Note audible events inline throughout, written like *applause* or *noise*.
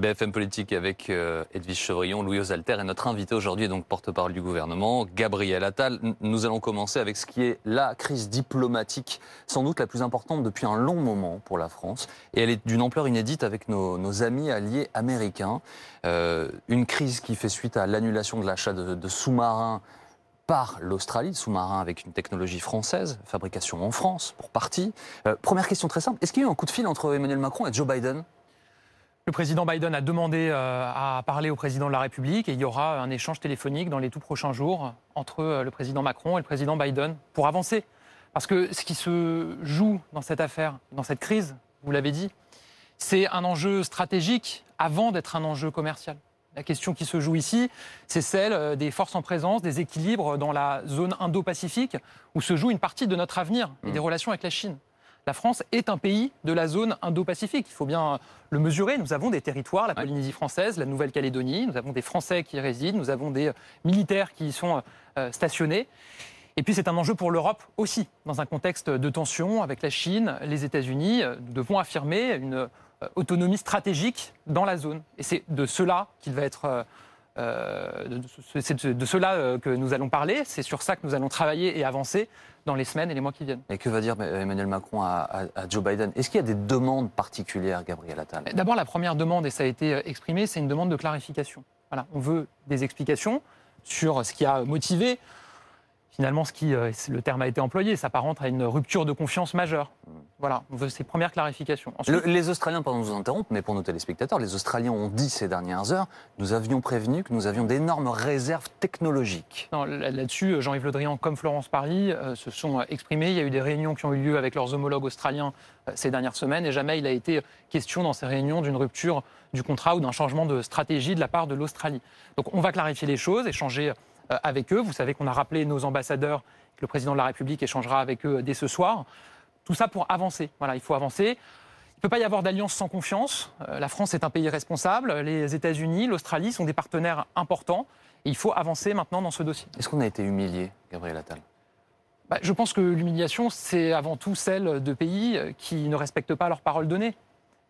BFM Politique avec euh, Edwige Chevrillon, Louis Osalter et notre invité aujourd'hui est donc porte-parole du gouvernement, Gabriel Attal. Nous allons commencer avec ce qui est la crise diplomatique, sans doute la plus importante depuis un long moment pour la France. Et elle est d'une ampleur inédite avec nos, amis alliés américains. Euh, une crise qui fait suite à l'annulation de l'achat de, sous-marins par l'Australie, sous-marins avec une technologie française, fabrication en France pour partie. Euh, première question très simple, est-ce qu'il y a eu un coup de fil entre Emmanuel Macron et Joe Biden? Le président Biden a demandé euh, à parler au président de la République et il y aura un échange téléphonique dans les tout prochains jours entre euh, le président Macron et le président Biden pour avancer. Parce que ce qui se joue dans cette affaire, dans cette crise, vous l'avez dit, c'est un enjeu stratégique avant d'être un enjeu commercial. La question qui se joue ici, c'est celle euh, des forces en présence, des équilibres dans la zone Indo-Pacifique, où se joue une partie de notre avenir et des mmh. relations avec la Chine la France est un pays de la zone Indo-Pacifique. Il faut bien le mesurer. Nous avons des territoires, la Polynésie française, la Nouvelle-Calédonie, nous avons des Français qui y résident, nous avons des militaires qui y sont euh, stationnés. Et puis c'est un enjeu pour l'Europe aussi, dans un contexte de tension avec la Chine, les États-Unis. Nous devons affirmer une euh, autonomie stratégique dans la zone. Et c'est de cela qu'il va être euh, c'est de, cela euh, que nous allons parler. C'est sur ça que nous allons travailler et avancer dans les semaines et les mois qui viennent. Et que va dire Emmanuel Macron à, Joe Biden? Est-ce qu'il y a des demandes particulières, Gabriel Attal? D'abord, la première demande, et ça a été euh, exprimé, c'est une demande de clarification. Voilà, on veut des explications sur ce qui a motivé finalement, ce qui, euh, le terme a été employé, s'apparente à une rupture de confiance majeure. Voilà, on veut ces premières clarifications. les Australiens, pardon de vous interrompre, mais pour nos téléspectateurs, les Australiens ont dit ces dernières heures, nous avions prévenu que nous avions d'énormes réserves technologiques. Là-dessus, Jean-Yves Le Drian comme Florence Paris euh, se sont exprimés. Il y a eu des réunions qui ont eu lieu avec leurs homologues australiens euh, ces dernières semaines, et jamais il a été question dans ces réunions d'une rupture du contrat ou d'un changement de stratégie de la part de l'Australie. Donc on va clarifier les choses, échanger euh, avec eux. Vous savez qu'on a rappelé nos ambassadeurs, que le président de la République échangera avec eux dès ce soir. Tout ça pour avancer. Voilà, il faut avancer. Il ne peut pas y avoir d'alliance sans confiance. Euh, la France est un pays responsable. Les États-Unis, l'Australie sont des partenaires importants. Et il faut avancer maintenant dans ce dossier. Est-ce qu'on a été humilié, Gabriel Attal? Bah, Je pense que l'humiliation, c'est avant tout celle de pays qui ne respectent pas leurs paroles données.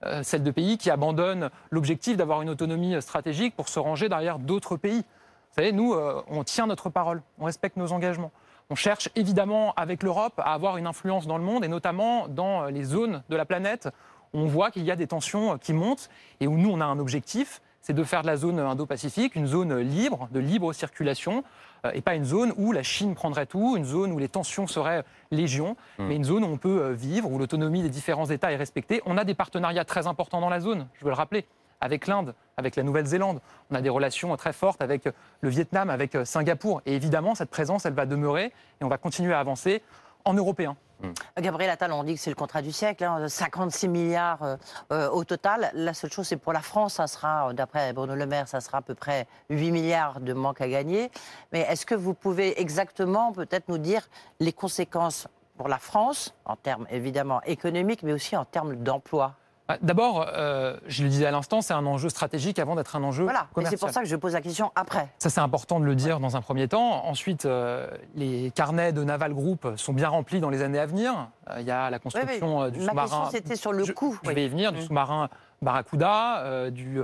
Euh, celle de pays qui abandonnent l'objectif d'avoir une autonomie stratégique pour se ranger derrière d'autres pays. Vous savez, nous, euh, on tient notre parole, on respecte nos engagements. On cherche évidemment avec l'Europe à avoir une influence dans le monde et notamment dans les zones de la planète où on voit qu'il y a des tensions qui montent et où nous, on a un objectif, c'est de faire de la zone Indo-Pacifique une zone libre, de libre circulation, euh, et pas une zone où la Chine prendrait tout, une zone où les tensions seraient légion, mmh. mais une zone où on peut euh, vivre, où l'autonomie des différents États est respectée. On a des partenariats très importants dans la zone, je veux le rappeler avec l'Inde, avec la Nouvelle-Zélande. On a des relations très fortes avec le Vietnam, avec euh, Singapour. Et évidemment, cette présence, elle va demeurer et on va continuer à avancer en européen. Hmm. Gabriel Attal, on dit que c'est le contrat du siècle, 56 hein, milliards euh, euh, au total. La seule chose, c'est pour la France, ça sera, d'après Bruno Le Maire, ça sera à peu près 8 milliards de manque à gagner. Mais est-ce que vous pouvez exactement peut-être nous dire les conséquences pour la France, en termes évidemment économiques, mais aussi en termes d'emploi? D'abord, euh, je le disais à l'instant, c'est un enjeu stratégique avant d'être un enjeu voilà. commercial. c'est pour ça que je pose la question après. Ça, c'est important de le dire dans un premier temps. Ensuite, euh, les carnets de Naval Group sont bien remplis dans les années à venir. Euh, il y a la construction du sous-marin. Ma question, c'était sur le coût. Je, vais y venir, du mmh. sous-marin Barracuda, du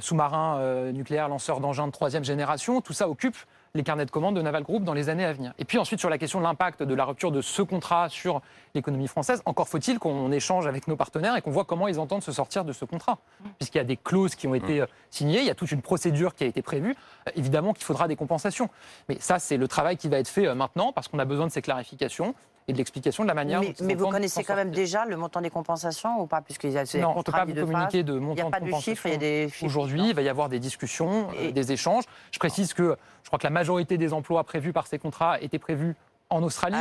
sous-marin nucléaire lanceur d'engins de troisième génération. Tout ça occupe les carnets de commandes de Naval Group dans les années à venir. Et puis ensuite, sur la question de l'impact de la rupture de ce contrat sur l'économie française, encore faut-il qu'on échange avec nos partenaires et qu'on voit comment ils entendent se sortir de ce contrat. Puisqu'il y a des clauses qui ont été euh, signées, il y a toute une procédure qui a été prévue. Euh, évidemment qu'il faudra des compensations. Mais ça, c'est le travail qui va être fait euh, maintenant parce qu'on a besoin de ces clarifications et de l'explication de la manière mais, Mais vous connaissez quand même déjà le montant des compensations ou pas Puisqu'il y a non, on ne peut pas vous communiquer de montant de compensation. Aujourd'hui, il va y avoir des discussions, euh, des échanges. Je précise que je crois que la majorité des emplois prévus par ces contrats étaient prévus en Australie.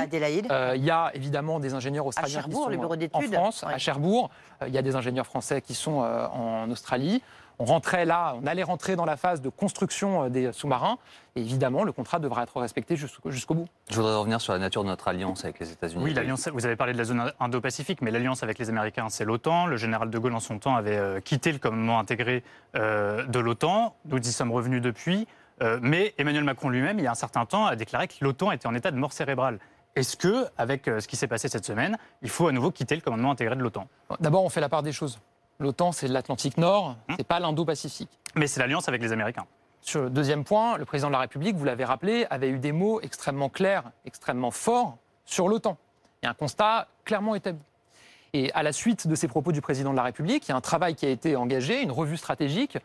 Euh, il y a évidemment des ingénieurs australiens qui sont en France, à Cherbourg. Euh, il y a des ingénieurs français qui sont en Australie on rentrait là, on allait rentrer dans la phase de construction euh, des sous-marins. Et évidemment, le contrat devra être respecté jusqu'au bout. Je voudrais revenir sur la nature de notre alliance avec les États-Unis. Oui, l'alliance, vous avez parlé de la zone Indo-Pacifique, mais l'alliance avec les Américains, c'est l'OTAN. Le général de Gaulle, en son temps, avait euh, quitté le commandement intégré euh, de l'OTAN. Nous y sommes revenus depuis. mais Emmanuel Macron lui-même, il y a un certain temps, a déclaré que l'OTAN était en état de mort cérébrale. Est-ce que, avec ce qui s'est passé cette semaine, il faut à nouveau quitter le commandement intégré de l'OTAN? D'abord, on fait la part des choses. L'OTAN, c'est l'Atlantique Nord, Hum. c'est pas l'Indo-Pacifique. Mais c'est l'alliance avec les Américains. Sur le deuxième point, le président de la République, vous l'avez rappelé, avait eu des mots extrêmement clairs, extrêmement forts sur l'OTAN. Il y a un constat clairement établi. Et à la suite de ces propos du président de la République, il y a un travail qui a été engagé, une revue stratégique,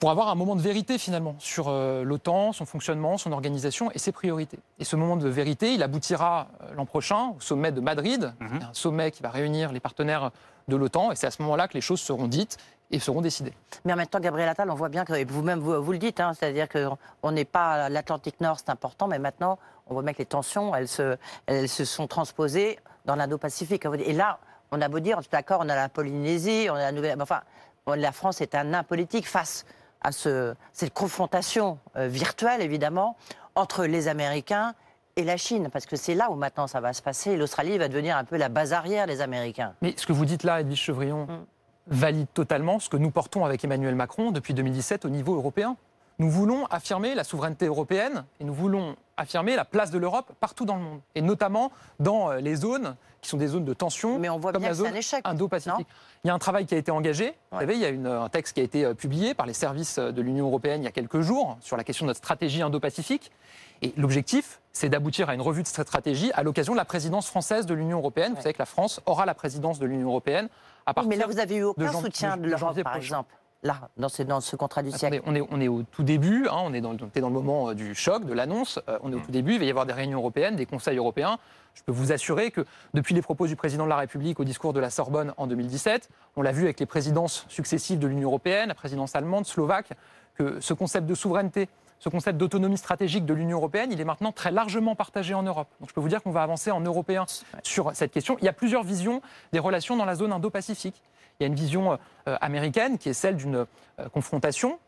pour avoir un moment de vérité finalement sur euh, l'OTAN, son fonctionnement, son organisation et ses priorités. Et ce moment de vérité, il aboutira euh, l'an prochain au sommet de Madrid, Mhm. Un sommet qui va réunir les partenaires de l'OTAN, et c'est à ce moment-là que les choses seront dites et seront décidées. Mais en même temps, Gabriel Attal, on voit bien que, vous-même, vous, le dites, hein, c'est-à-dire qu'on n'est pas l'Atlantique Nord, c'est important, mais maintenant, on voit bien que les tensions, elles se, sont transposées dans l'Indo-Pacifique. Et là, on a beau dire, d'accord, on a la Polynésie, on a la Nouvelle... Enfin, la France est un nain politique face à ce, cette confrontation euh, virtuelle, évidemment, entre les Américains et la Chine, parce que c'est là où maintenant ça va se passer. L'Australie va devenir un peu la base arrière des Américains. Mais ce que vous dites là, Edwige Chevrillon, Mm. valide totalement ce que nous portons avec Emmanuel Macron depuis 2017 au niveau européen. Nous voulons affirmer la souveraineté européenne et nous voulons affirmer la place de l'Europe partout dans le monde, et notamment dans euh, les zones qui sont des zones de tension, Mais on voit comme bien la zone. Indo-Pacifique. Il y a un travail qui a été engagé. Vous savez, il y a une- un texte qui a été euh, publié par les services euh, de l'Union européenne il y a quelques jours sur la question de notre stratégie Indo-Pacifique. Et l'objectif, c'est d'aboutir à une revue de cette stratégie à l'occasion de la présidence française de l'Union européenne. Vous savez que la France aura la présidence de l'Union européenne à Oui, partir mais là, vous avez eu aucun jan- soutien de- de, de l'Europe, par prochain. exemple. Là, dans ce, dans ce contrat du siècle. Attendez, on est, on est au tout début, hein, on est dans, le- on est dans le moment euh, du choc, de l'annonce, euh, on est au tout début, il va y avoir des réunions européennes, des conseils européens. Je peux vous assurer que depuis les propos du président de la République au discours de la Sorbonne en 2017, on l'a vu avec les présidences successives de l'Union européenne, la présidence allemande, slovaque, que ce concept de souveraineté, ce concept d'autonomie stratégique de l'Union européenne, il est maintenant très largement partagé en Europe. Donc je peux vous dire qu'on va avancer en européen sur cette question. Il y a plusieurs visions des relations dans la zone Indo-Pacifique. Il y a une vision euh, américaine qui est celle d'une euh, confrontation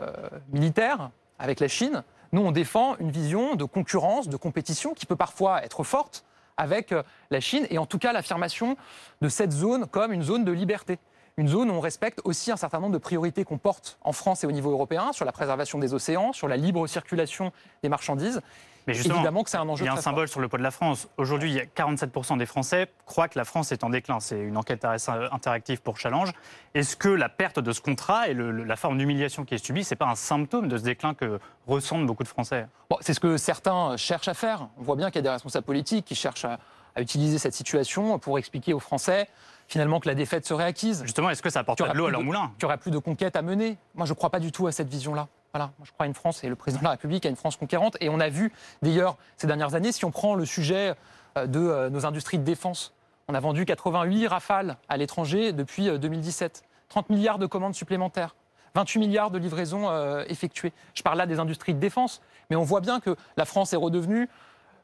euh, militaire avec la Chine. Nous, on défend une vision de concurrence, de compétition qui peut parfois être forte avec la Chine et en tout cas l'affirmation de cette zone comme une zone de liberté. Une zone où on respecte aussi un certain nombre de priorités qu'on porte en France et au niveau européen sur la préservation des océans, sur la libre circulation des marchandises. Mais justement, Évidemment que c'est un enjeu il y a un symbole sur le poids de la France. Aujourd'hui, il y a 47% des Français croient que la France est en déclin. C'est une enquête interactive pour Challenge. Est-ce que la perte de ce contrat et le- la forme d'humiliation qui est subie, c'est pas un symptôme de ce déclin que ressentent beaucoup de Français? Bon, c'est ce que certains cherchent à faire. On voit bien qu'il y a des responsables politiques qui cherchent à, à utiliser cette situation pour expliquer aux Français finalement que la défaite serait acquise, Justement, est-ce que ça apporte de l'eau à leur moulin? qu'il n'y aura plus de conquête à mener. Moi, je ne crois pas du tout à cette vision-là. Voilà, moi, je crois à une France et le président de la République à une France conquérante. Et on a vu d'ailleurs ces dernières années, si on prend le sujet euh, de euh, nos industries de défense, on a vendu 88 rafales à l'étranger depuis euh, 2017, 30 milliards de commandes supplémentaires. 28 milliards de livraisons euh, effectuées. Je parle là des industries de défense, mais on voit bien que la France est redevenue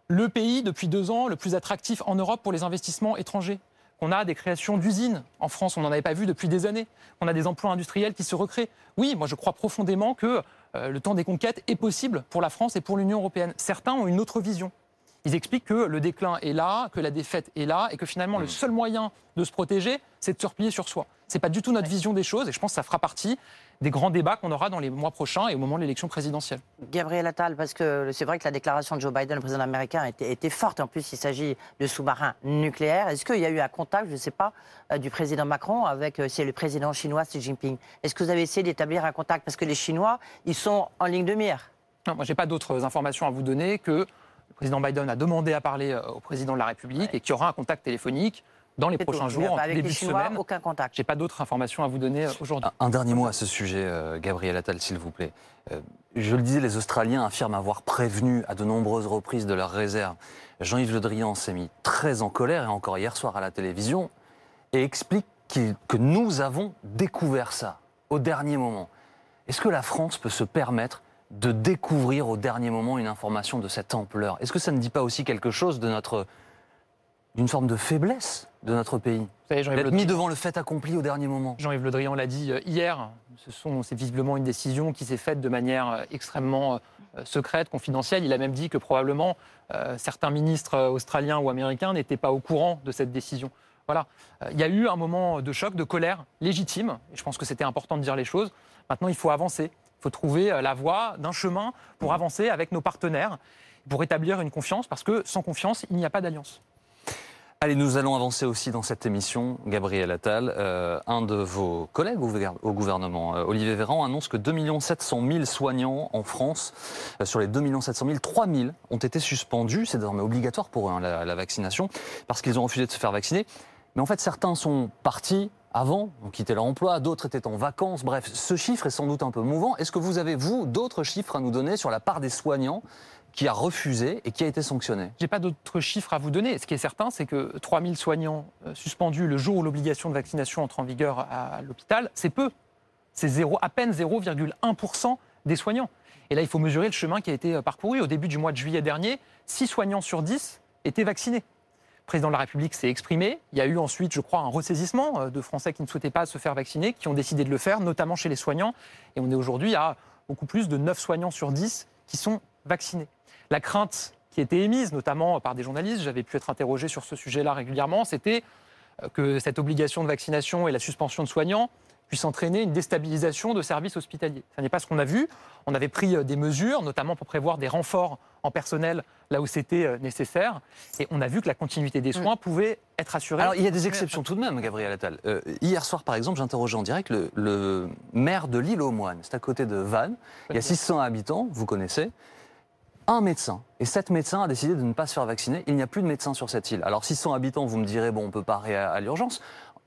le pays depuis deux ans le plus attractif en Europe pour les investissements étrangers. Qu'on a des créations d'usines en France, on n'en avait pas vu depuis des années. Qu'on a des emplois industriels qui se recréent. Oui, moi je crois profondément que euh, le temps des conquêtes est possible pour la France et pour l'Union européenne. Certains ont une autre vision. Ils expliquent que le déclin est là, que la défaite est là, et que finalement le seul moyen de se protéger, c'est de se replier sur soi. C'est pas du tout notre vision des choses, et je pense que ça fera partie des grands débats qu'on aura dans les mois prochains et au moment de l'élection présidentielle. Gabriel Attal, parce que c'est vrai que la déclaration de Joe Biden, le président américain, était, était forte. En plus, il s'agit de sous-marins nucléaires. Est-ce qu'il y a eu un contact, je ne sais pas, euh, du président Macron avec euh, c'est le président chinois Xi Jinping? Est-ce que vous avez essayé d'établir un contact? Parce que les Chinois, ils sont en ligne de mire. Non, moi, j'ai pas d'autres informations à vous donner que président Biden a demandé à parler euh, au président de la République et qu'il y aura un contact téléphonique dans les tout. prochains Mais jours, en début de semaine. aucun contact. J'ai pas d'autres informations à vous donner euh, aujourd'hui. Un, un dernier mot à ce sujet, euh, Gabriel Attal, s'il vous plaît. Euh, je le disais, les Australiens affirment avoir prévenu à de nombreuses reprises de leurs réserves. Jean-Yves Le Drian s'est mis très en colère, et encore hier soir à la télévision, et explique qu'il- que nous avons découvert ça au dernier moment. Est-ce que la France peut se permettre de découvrir au dernier moment une information de cette ampleur Est-ce que ça ne dit pas aussi quelque chose de notre d'une forme de faiblesse de notre pays Vous savez, Jean-Yves D'être mis devant le fait accompli au dernier moment. Jean-Yves Le Drian l'a dit euh, hier. Ce c'est visiblement une décision qui s'est faite de manière euh, extrêmement euh, secrète, confidentielle. Il a même dit que probablement euh, certains ministres australiens ou américains n'étaient pas au courant de cette décision. Voilà. Il y a eu un moment de choc, de colère légitime. Et je pense que c'était important de dire les choses. Maintenant, il faut avancer. Il faut trouver euh, la voie d'un chemin pour avancer avec nos partenaires, pour établir une confiance, parce que sans confiance, il n'y a pas d'alliance. Allez, nous allons avancer aussi dans cette émission. Gabriel Attal, euh, un de vos collègues au, gouver- au gouvernement, euh, Olivier Véran, annonce que 2 700 000 soignants en France, euh, sur les 2 700 000, 3 000 ont été suspendus. C'est désormais obligatoire pour eux, hein, la, la vaccination, parce qu'ils ont refusé de se faire vacciner. Mais en fait, certains sont partis avant, ont quitté leur emploi, d'autres étaient en vacances. Bref, ce chiffre est sans doute un peu mouvant. Est-ce que vous avez, vous, d'autres chiffres à nous donner sur la part des soignants qui a refusé et qui a été sanctionné? J'ai pas d'autres chiffres à vous donner. Ce qui est certain, c'est que 3000 soignants euh, suspendus le jour où l'obligation de vaccination entre en vigueur à l'hôpital, c'est peu. C'est à peine 0,1% des soignants. Et là, il faut mesurer le chemin qui a été euh, parcouru. Au début du mois de juillet dernier, 6 soignants sur 10 étaient vaccinés. Le président de la République s'est exprimé. Il y a eu ensuite, je crois, un ressaisissement euh, de Français qui ne souhaitaient pas se faire vacciner, qui ont décidé de le faire, notamment chez les soignants. Et on est aujourd'hui à beaucoup plus de 9 soignants sur 10 qui sont vaccinés. La crainte qui était émise, notamment par des journalistes, j'avais pu être interrogé sur ce sujet-là régulièrement, c'était euh, que cette obligation de vaccination et la suspension de soignants puissent entraîner une déstabilisation de services hospitaliers. Ce n'est pas ce qu'on a vu. On avait pris euh, des mesures, notamment pour prévoir des renforts en personnel là où c'était euh, nécessaire. Et on a vu que la continuité des soins pouvait être assurée. Alors, il y a des exceptions tout de même, Gabriel Attal. Euh, hier soir, par exemple, j'interrogeais en direct le, le maire de l'île aux Moines. C'est à côté de Vannes. Il y a 600 habitants, vous connaissez. Un médecin. Et cet médecin a décidé de ne pas se faire vacciner. Il n'y a plus de médecins sur cette île. Alors, 600 habitants, vous me direz, bon, on peut pas aller à, à l'urgence.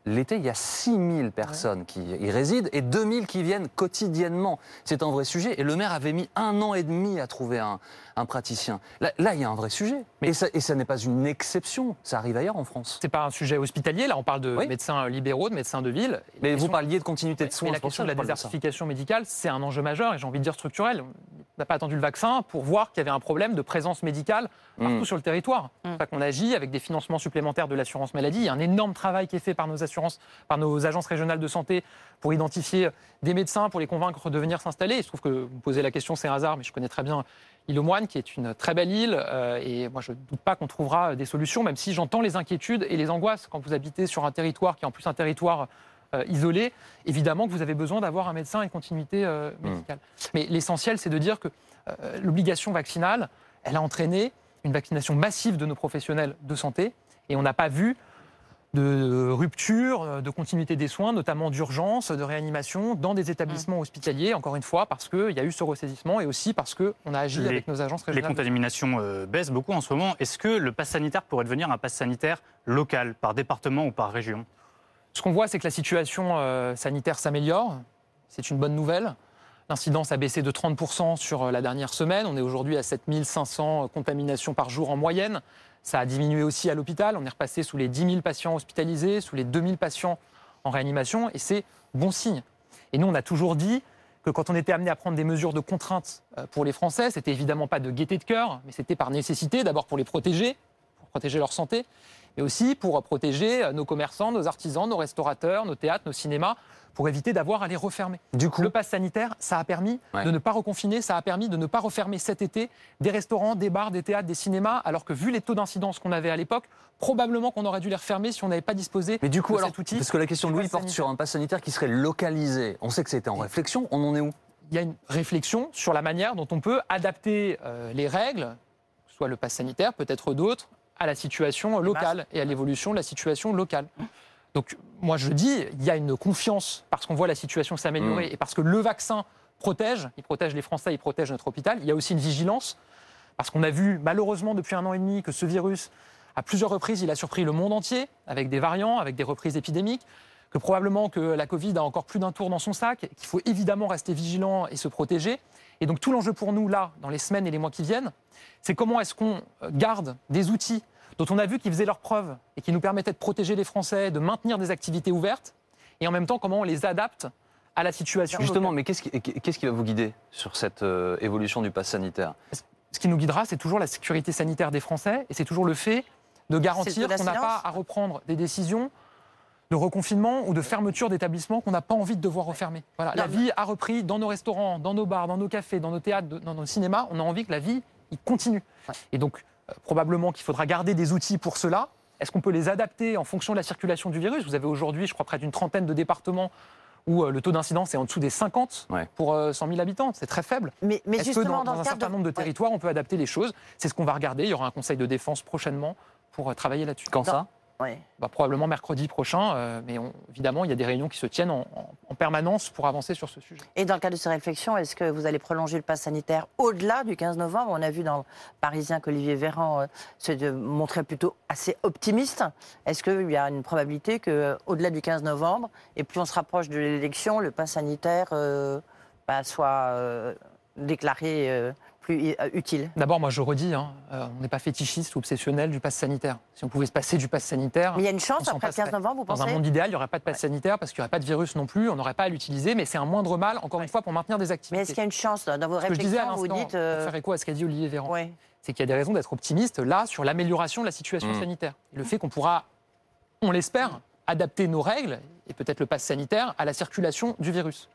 L'été, il y a 6000 personnes qui y résident et 2000 qui viennent quotidiennement. C'est un vrai sujet. Et le maire avait mis un an et demi à trouver un, un praticien. Là, là, il y a un vrai sujet. et ça, et ça n'est pas une exception. Ça arrive ailleurs en France. C'est pas un sujet hospitalier. Là, on parle de Oui. médecins libéraux, de médecins de ville. Mais vous parliez de continuité de soins. mais la question de la désertification médicale, c'est un enjeu majeur et j'ai envie de dire structurel. On n'a pas attendu le vaccin pour voir qu'il y avait un problème de présence médicale partout Mm. sur le territoire. Pour ça qu'on agit avec des financements supplémentaires de l'assurance maladie. Il y a un énorme travail qui est fait par nos assurances, par nos agences régionales de santé pour identifier des médecins, pour les convaincre de venir s'installer. Il se trouve que vous posez la question, c'est un hasard, mais je connais très bien l'île aux Moines, qui est une très belle île. euh, et moi, je ne doute pas qu'on trouvera des solutions, même si j'entends les inquiétudes et les angoisses quand vous habitez sur un territoire qui est en plus un territoire euh, isolé. Évidemment que vous avez besoin d'avoir un médecin et une continuité euh, médicale. Mais l'essentiel, c'est de dire que euh, l'obligation vaccinale, elle a entraîné une vaccination massive de nos professionnels de santé. Et on n'a pas vu de rupture, euh, de continuité des soins, notamment d'urgence, de réanimation, dans des établissements hospitaliers, encore une fois, parce qu'il y a eu ce ressaisissement et aussi parce qu'on a agi Les- avec nos agences Les régionales. contaminations euh, baissent beaucoup en ce moment. Est-ce que le pass sanitaire pourrait devenir un pass sanitaire local, par département ou par région? Ce qu'on voit, c'est que la situation euh, sanitaire s'améliore. C'est une bonne nouvelle. L'incidence a baissé de 30% sur euh, la dernière semaine. On est aujourd'hui à 7500 contaminations par jour en moyenne. Ça a diminué aussi à l'hôpital. On est repassé sous les 10 000 patients hospitalisés, sous les 2000 patients en réanimation. Et c'est bon signe. Et nous, on a toujours dit que quand on était amené à prendre des mesures de contrainte euh, pour les Français, c'était évidemment pas de gaieté de cœur, mais c'était par nécessité, d'abord pour les protéger, pour protéger leur santé, mais aussi pour protéger euh, nos commerçants, nos artisans, nos restaurateurs, nos théâtres, nos cinémas, pour éviter d'avoir à les refermer. Du coup, Le pass sanitaire, ça a permis Ouais. de ne pas reconfiner, ça a permis de ne pas refermer cet été des restaurants, des bars, des théâtres, des cinémas, alors que vu les taux d'incidence qu'on avait à l'époque, probablement qu'on aurait dû les refermer si on n'avait pas disposé mais du coup, de alors, cet outil. parce que la question de Louis porte sanitaire. sur un pass sanitaire qui serait localisé. On sait que c'était en réflexion. On en est où? Il y a une réflexion sur la manière dont on peut adapter euh, les règles, soit le pass sanitaire, peut-être d'autres, à la situation locale et à l'évolution de la situation locale. Donc moi je dis, il y a une confiance parce qu'on voit la situation s'améliorer et parce que le vaccin protège, il protège les Français, il protège notre hôpital. Il y a aussi une vigilance parce qu'on a vu malheureusement depuis un an et demi que ce virus, à plusieurs reprises, il a surpris le monde entier avec des variants, avec des reprises épidémiques que probablement que la Covid a encore plus d'un tour dans son sac, qu'il faut évidemment rester vigilant et se protéger. Et donc tout l'enjeu pour nous, là, dans les semaines et les mois qui viennent, c'est comment est-ce qu'on euh, garde des outils dont on a vu qu'ils faisaient leurs preuves et qui nous permettaient de protéger les Français, de maintenir des activités ouvertes, et en même temps comment on les adapte à la situation. Justement, locale. mais qu'est-ce qui, qu'est-ce qui va vous guider sur cette euh, évolution du pass sanitaire? Ce qui nous guidera, c'est toujours la sécurité sanitaire des Français, et c'est toujours le fait de garantir qu'on n'a pas à reprendre des décisions de reconfinement ou de fermeture d'établissements qu'on n'a pas envie de devoir refermer. Voilà, Non, la vie a repris dans nos restaurants, dans nos bars, dans nos cafés, dans nos théâtres, dans nos cinémas. On a envie que la vie il continue. Et donc, euh, probablement qu'il faudra garder des outils pour cela. Est-ce qu'on peut les adapter en fonction de la circulation du virus? Vous avez aujourd'hui, je crois, près d'une trentaine de départements où euh, le taux d'incidence est en dessous des 50 Ouais. pour euh, 100 000 habitants. C'est très faible. Mais, mais Est-ce que justement, dans, dans, dans le un certain nombre de Ouais. territoires, on peut adapter les choses? C'est ce qu'on va regarder. Il y aura un conseil de défense prochainement pour euh, travailler là-dessus. Quand ça? Oui. bah, probablement mercredi prochain. euh, mais on- évidemment, il y a des réunions qui se tiennent en, en- en permanence pour avancer sur ce sujet. Et dans le cadre de ces réflexions, est-ce que vous allez prolonger le pass sanitaire au-delà du 15 novembre? On a vu dans le Parisien qu'Olivier Véran euh, se montrait plutôt assez optimiste. Est-ce qu'il y a une probabilité qu'au-delà du 15 novembre, et plus on se rapproche de l'élection, le pass sanitaire euh, bah, soit déclaré plus euh, utile D'abord, moi, je redis, hein, euh, on n'est pas fétichiste ou obsessionnel du pass sanitaire. Si on pouvait se passer du pass sanitaire, Mais il y a une chance après le 15 passerait. novembre, vous Dans un pensez monde idéal, il n'y aurait pas de pass sanitaire parce qu'il n'y aurait pas de virus non plus, on n'aurait pas à l'utiliser, mais c'est un moindre mal, encore une fois, pour maintenir des Mais activités. est-ce qu'il y a une chance dans vos Ce que je disais à réflexions Vous l'instant, dites. euh, pour faire écho à ce qu'a dit Olivier Véran, ouais. c'est qu'il y a des raisons d'être optimiste là sur l'amélioration de la situation Mm. sanitaire. Et le fait qu'on pourra, on l'espère, adapter nos règles et peut-être le pass sanitaire à la circulation du virus.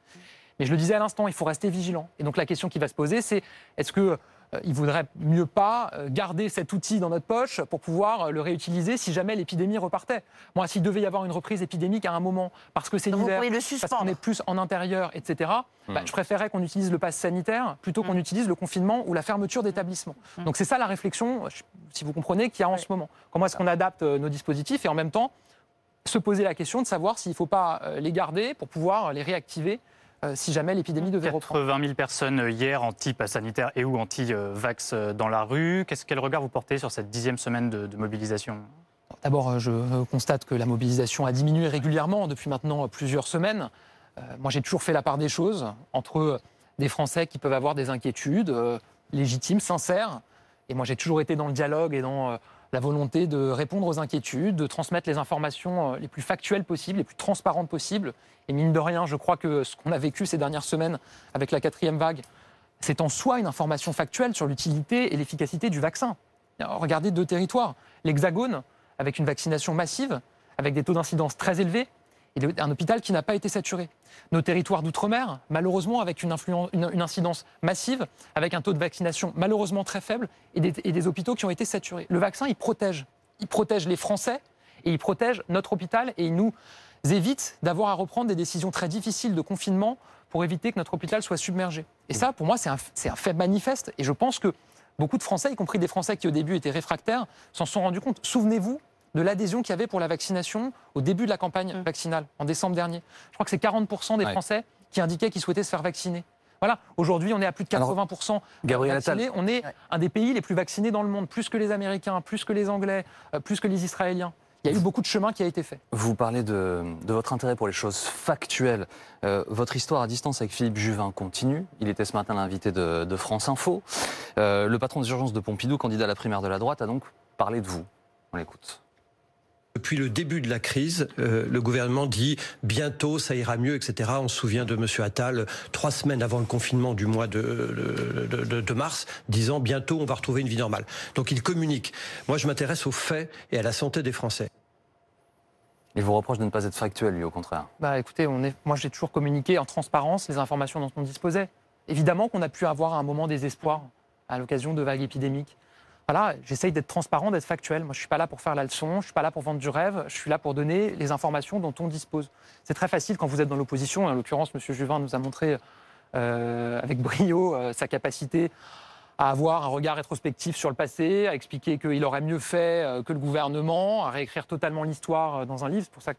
Mais je le disais à l'instant, il faut rester vigilant. Et donc la question qui va se poser, c'est est-ce que euh, il vaudrait mieux pas euh, garder cet outil dans notre poche pour pouvoir euh, le réutiliser si jamais l'épidémie repartait? Moi, s'il devait y avoir une reprise épidémique à un moment, parce que c'est l'hiver, parce qu'on est plus en intérieur, etc., bah, Mm. je préférerais qu'on utilise le pass sanitaire plutôt qu'on Mm. utilise le confinement ou la fermeture d'établissements. Donc c'est ça la réflexion, si vous comprenez, qu'il y a en Oui. ce moment. Comment est-ce qu'on adapte nos dispositifs et en même temps se poser la question de savoir s'il ne faut pas les garder pour pouvoir les réactiver si jamais l'épidémie devait reprendre. 80 000 personnes euh, hier anti-pass sanitaire et ou anti-vax euh, dans la rue. Qu'est-ce, quel regard vous portez sur cette dixième semaine de, de mobilisation? D'abord, euh, je euh, constate que la mobilisation a diminué régulièrement depuis maintenant euh, plusieurs semaines. Euh, moi, j'ai toujours fait la part des choses entre euh, des Français qui peuvent avoir des inquiétudes euh, légitimes, sincères. Et moi, j'ai toujours été dans le dialogue et dans euh, la volonté de répondre aux inquiétudes, de transmettre les informations euh, les plus factuelles possibles, les plus transparentes possibles. Et mine de rien, je crois que ce qu'on a vécu ces dernières semaines avec la quatrième vague, c'est en soi une information factuelle sur l'utilité et l'efficacité du vaccin. Alors, Regardez deux territoires. L'Hexagone, avec une vaccination massive, avec des taux d'incidence très élevés, et un hôpital qui n'a pas été saturé. Nos territoires d'outre-mer, malheureusement, avec une, incidence massive, avec un taux de vaccination malheureusement très faible, et des, hôpitaux qui ont été saturés. Le vaccin, il protège. Il protège les Français, et il protège notre hôpital, et il nous évite d'avoir à reprendre des décisions très difficiles de confinement pour éviter que notre hôpital soit submergé. Et ça, pour moi, c'est un fait manifeste, et je pense que beaucoup de Français, y compris des Français qui au début étaient réfractaires, s'en sont rendus compte. Souvenez-vous de l'adhésion qu'il y avait pour la vaccination au début de la campagne Mm. vaccinale, en décembre dernier. Je crois que c'est 40% des Ouais. Français qui indiquaient qu'ils souhaitaient se faire vacciner. Voilà, aujourd'hui on est à plus de Alors, 80% Gabriel Attal, vaccinés. On est Ouais. un des pays les plus vaccinés dans le monde, plus que les Américains, plus que les Anglais, euh, plus que les Israéliens. Il y a eu beaucoup de chemin qui a été fait. Vous parlez de, de votre intérêt pour les choses factuelles. Euh, votre histoire à distance avec Philippe Juvin continue. Il était ce matin l'invité de, de France Info. Euh, le patron des urgences de Pompidou, candidat à la primaire de la droite, a donc parlé de vous. On l'écoute. Depuis le début de la crise, euh, le gouvernement dit bientôt ça ira mieux, etc. On se souvient de M. Attal, trois semaines avant le confinement du mois de, de- de- de mars, disant bientôt on va retrouver une vie normale. Donc il communique. Moi je m'intéresse aux faits et à la santé des Français. Il vous reproche de ne pas être factuel, lui, au contraire. Bah, écoutez, on est, moi j'ai toujours communiqué en transparence les informations dont on disposait. Évidemment qu'on a pu avoir à un moment des espoirs à l'occasion de vagues épidémiques. Voilà, j'essaye d'être transparent, d'être factuel. Moi, je suis pas là pour faire la leçon, je suis pas là pour vendre du rêve, je suis là pour donner les informations dont on dispose. C'est très facile quand vous êtes dans l'opposition. En l'occurrence, M. Juvin nous a montré euh, avec brio euh, sa capacité à avoir un regard rétrospectif sur le passé, à expliquer qu'il aurait mieux fait euh, que le gouvernement, à réécrire totalement l'histoire dans un livre. C'est pour ça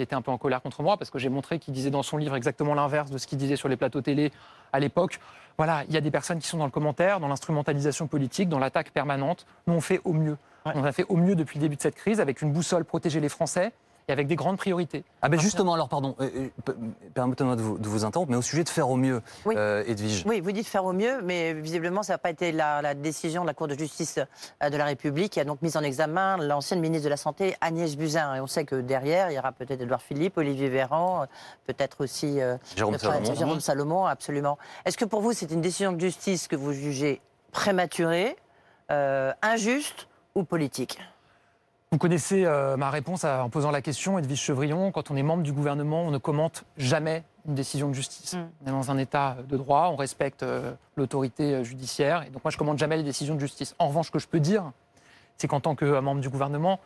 qu'il était un peu en colère contre moi, parce que j'ai montré qu'il disait dans son livre exactement l'inverse de ce qu'il disait sur les plateaux télé à l'époque. Voilà, il y a des personnes qui sont dans le commentaire, dans l'instrumentalisation politique, dans l'attaque permanente. Nous, on fait au mieux. Ouais. On a fait au mieux depuis le début de cette crise, avec une boussole protéger les Français et avec des grandes priorités. Ah ben justement, alors pardon, euh, euh, pe- permettez-moi de vous, de vous interrompre, mais au sujet de faire au mieux, Oui. euh, Edwige. Oui, vous dites faire au mieux, mais visiblement, ça n'a pas été la, la décision de la Cour de justice de la République qui a donc mis en examen l'ancienne ministre de la Santé, Agnès Buzyn. Et on sait que derrière, il y aura peut-être Édouard Philippe, Olivier Véran, peut-être aussi euh, Jérôme Salomon. Jérôme Salomon, absolument. Est-ce que pour vous, c'est une décision de justice que vous jugez prématurée, euh, injuste ou politique? Vous connaissez euh, ma réponse à- en posant la question, Edwige Chevrillon. Quand on est membre du gouvernement, on ne commente jamais une décision de justice. Mm. On est dans un état de droit, on respecte euh, l'autorité euh, judiciaire. Et donc moi, je commente jamais les décisions de justice. En revanche, ce que je peux dire, c'est qu'en tant que euh, membre du gouvernement,